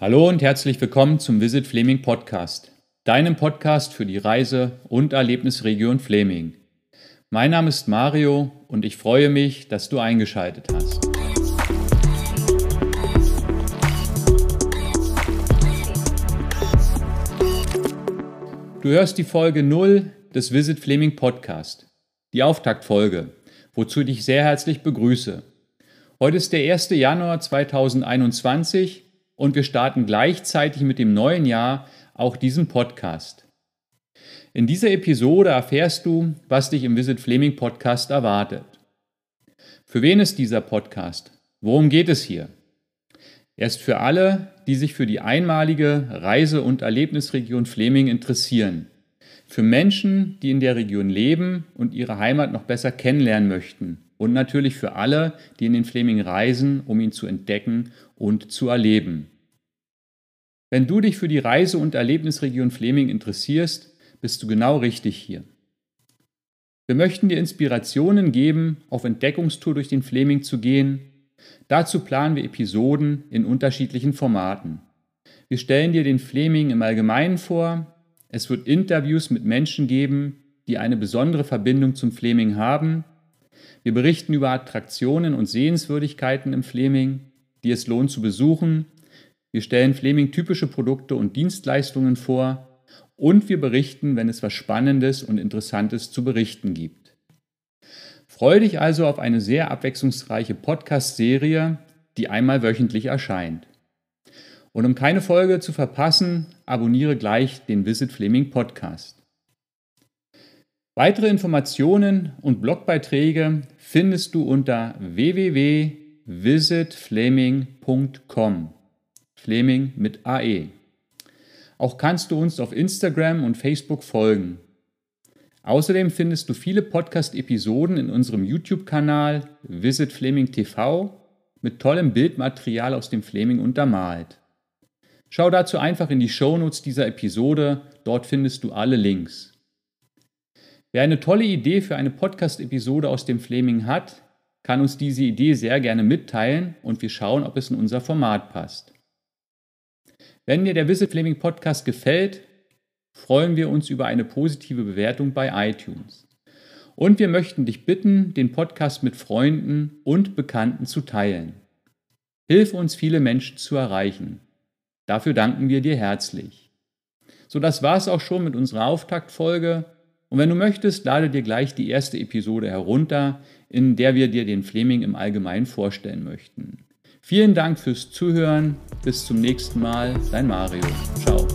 Hallo und herzlich willkommen zum Visit Fleming Podcast, deinem Podcast für die Reise- und Erlebnisregion Fleming. Mein Name ist Mario und ich freue mich, dass du eingeschaltet hast. Du hörst die Folge 0 des Visit Fleming Podcast, die Auftaktfolge, wozu ich dich sehr herzlich begrüße. Heute ist der 1. Januar 2021 und wir starten gleichzeitig mit dem neuen Jahr auch diesen Podcast. In dieser Episode erfährst du, was dich im Visit Fleming Podcast erwartet. Für wen ist dieser Podcast? Worum geht es hier? Er ist für alle, die sich für die einmalige Reise- und Erlebnisregion Fleming interessieren. Für Menschen, die in der Region leben und ihre Heimat noch besser kennenlernen möchten. Und natürlich für alle, die in den Fleming reisen, um ihn zu entdecken und zu erleben. Wenn du dich für die Reise- und Erlebnisregion Fleming interessierst, bist du genau richtig hier. Wir möchten dir Inspirationen geben, auf Entdeckungstour durch den Fleming zu gehen. Dazu planen wir Episoden in unterschiedlichen Formaten. Wir stellen dir den Fleming im Allgemeinen vor. Es wird Interviews mit Menschen geben, die eine besondere Verbindung zum Fleming haben. Wir berichten über Attraktionen und Sehenswürdigkeiten im Fleming, die es lohnt zu besuchen wir stellen Fleming typische Produkte und Dienstleistungen vor und wir berichten, wenn es was Spannendes und Interessantes zu berichten gibt. Freue dich also auf eine sehr abwechslungsreiche Podcast-Serie, die einmal wöchentlich erscheint. Und um keine Folge zu verpassen, abonniere gleich den Visit Fleming Podcast. Weitere Informationen und Blogbeiträge findest du unter www.visitfleming.com. Fleming mit AE. Auch kannst du uns auf Instagram und Facebook folgen. Außerdem findest du viele Podcast-Episoden in unserem YouTube-Kanal Visit Fleming TV mit tollem Bildmaterial aus dem Fleming untermalt. Schau dazu einfach in die Shownotes dieser Episode, dort findest du alle Links. Wer eine tolle Idee für eine Podcast-Episode aus dem Fleming hat, kann uns diese Idee sehr gerne mitteilen und wir schauen, ob es in unser Format passt. Wenn dir der Visit Fleming Podcast gefällt, freuen wir uns über eine positive Bewertung bei iTunes. Und wir möchten dich bitten, den Podcast mit Freunden und Bekannten zu teilen. Hilf uns, viele Menschen zu erreichen. Dafür danken wir dir herzlich. So, das war es auch schon mit unserer Auftaktfolge. Und wenn du möchtest, lade dir gleich die erste Episode herunter, in der wir dir den Fleming im Allgemeinen vorstellen möchten. Vielen Dank fürs Zuhören. Bis zum nächsten Mal. Dein Mario. Ciao.